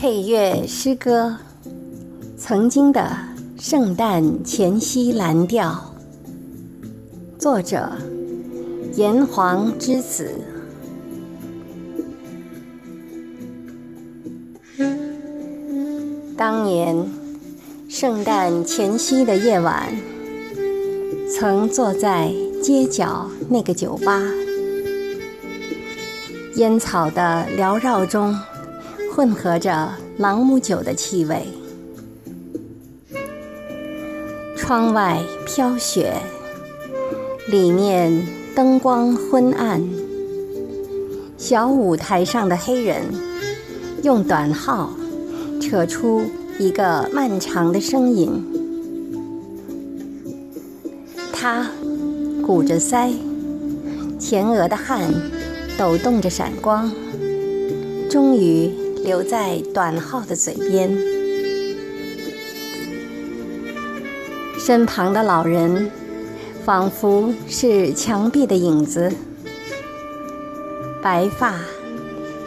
配乐诗歌，曾经的圣诞前夕蓝调，作者炎黄之子。当年圣诞前夕的夜晚，曾坐在街角那个酒吧，烟草的缭绕中。混合着朗姆酒的气味，窗外飘雪，里面灯光昏暗。小舞台上的黑人用短号扯出一个漫长的声音，他鼓着腮，前额的汗抖动着闪光，终于。留在短号的嘴边，身旁的老人仿佛是墙壁的影子，白发、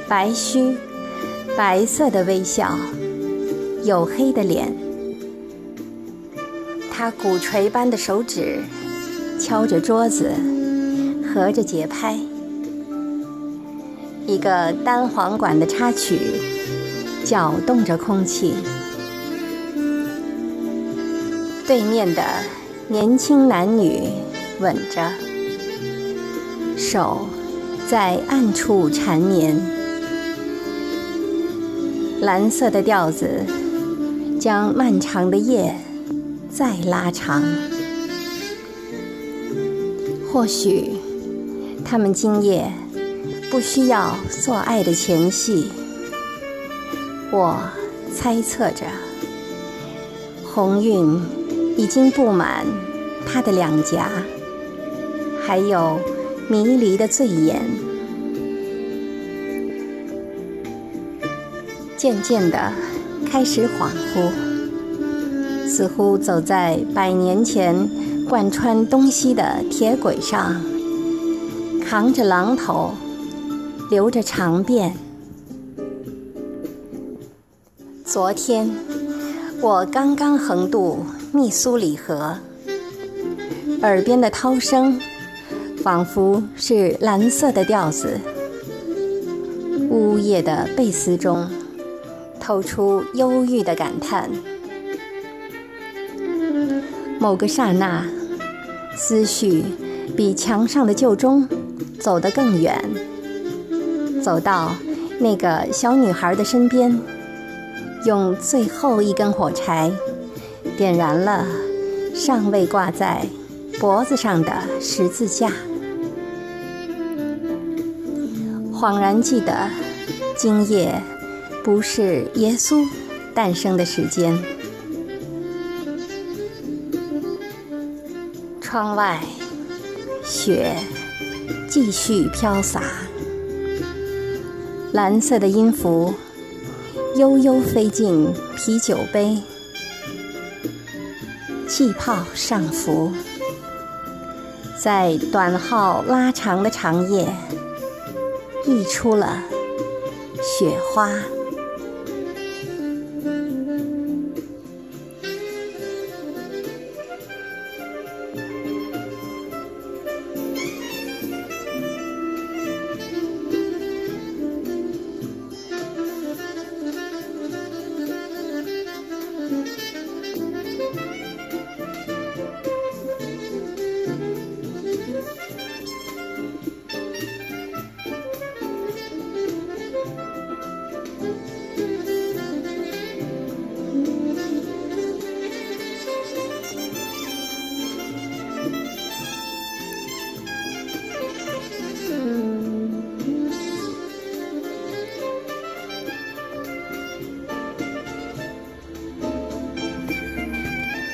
白须、白色的微笑，黝黑的脸。他鼓槌般的手指敲着桌子，合着节拍。一个单簧管的插曲，搅动着空气。对面的年轻男女吻着，手在暗处缠绵。蓝色的调子将漫长的夜再拉长。或许他们今夜。不需要做爱的前戏，我猜测着，红晕已经布满他的两颊，还有迷离的醉眼。渐渐的，开始恍惚，似乎走在百年前贯穿东西的铁轨上，扛着榔头。留着长辫。昨天我刚刚横渡密苏里河，耳边的涛声仿佛是蓝色的调子，呜咽的贝斯中透出忧郁的感叹。某个刹那，思绪比墙上的旧钟走得更远。走到那个小女孩的身边，用最后一根火柴点燃了尚未挂在脖子上的十字架。恍然记得，今夜不是耶稣诞生的时间。窗外雪继续飘洒。蓝色的音符悠悠飞进啤酒杯，气泡上浮，在短号拉长的长夜，溢出了雪花。